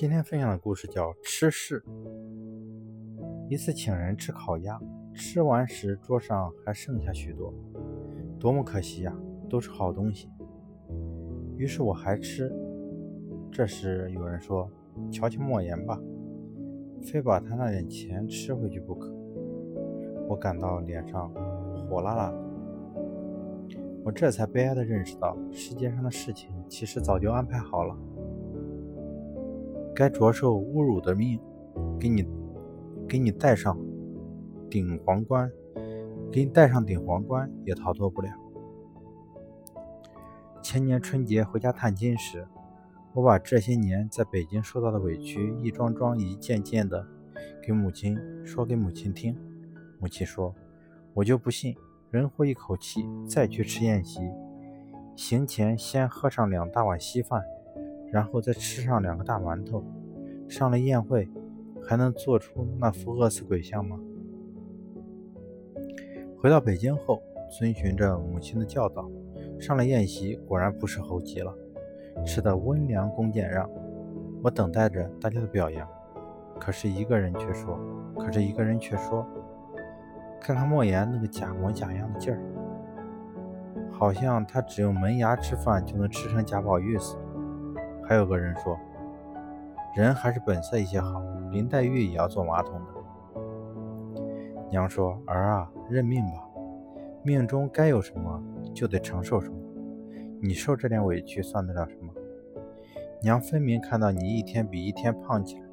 今天分享的故事叫《吃事》。一次请人吃烤鸭，吃完时桌上还剩下许多，多么可惜呀！都是好东西。于是我还吃。这时有人说：“瞧瞧莫言吧，非把他那点钱吃回去不可。”我感到脸上火辣辣的。我这才悲哀地认识到，世界上的事情其实早就安排好了。该着受侮辱的命，给你，给你戴上顶皇冠，给你戴上顶皇冠也逃脱不了。前年春节回家探亲时，我把这些年在北京受到的委屈一桩桩、一件件的给母亲说给母亲听。母亲说：“我就不信，人活一口气再去吃宴席，行前先喝上两大碗稀饭。”然后再吃上两个大馒头，上了宴会还能做出那副饿死鬼相吗？回到北京后，遵循着母亲的教导，上了宴席，果然不是猴急了，吃的温良恭俭让。我等待着大家的表扬，可是一个人却说：“可是一个人却说，看看莫言那个假模假样的劲儿，好像他只用门牙吃饭就能吃成贾宝玉似的。”还有个人说，人还是本色一些好。林黛玉也要做马桶的。娘说：“儿啊，认命吧，命中该有什么就得承受什么。你受这点委屈算得了什么？娘分明看到你一天比一天胖起来，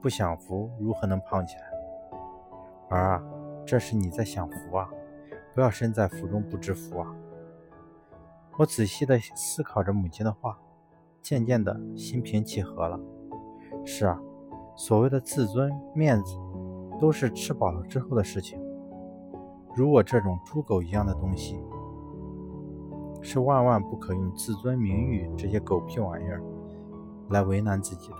不享福如何能胖起来？儿啊，这是你在享福啊，不要身在福中不知福啊。”我仔细地思考着母亲的话。渐渐的心平气和了。是啊，所谓的自尊、面子，都是吃饱了之后的事情。如果这种猪狗一样的东西，是万万不可用自尊、名誉这些狗屁玩意儿来为难自己的。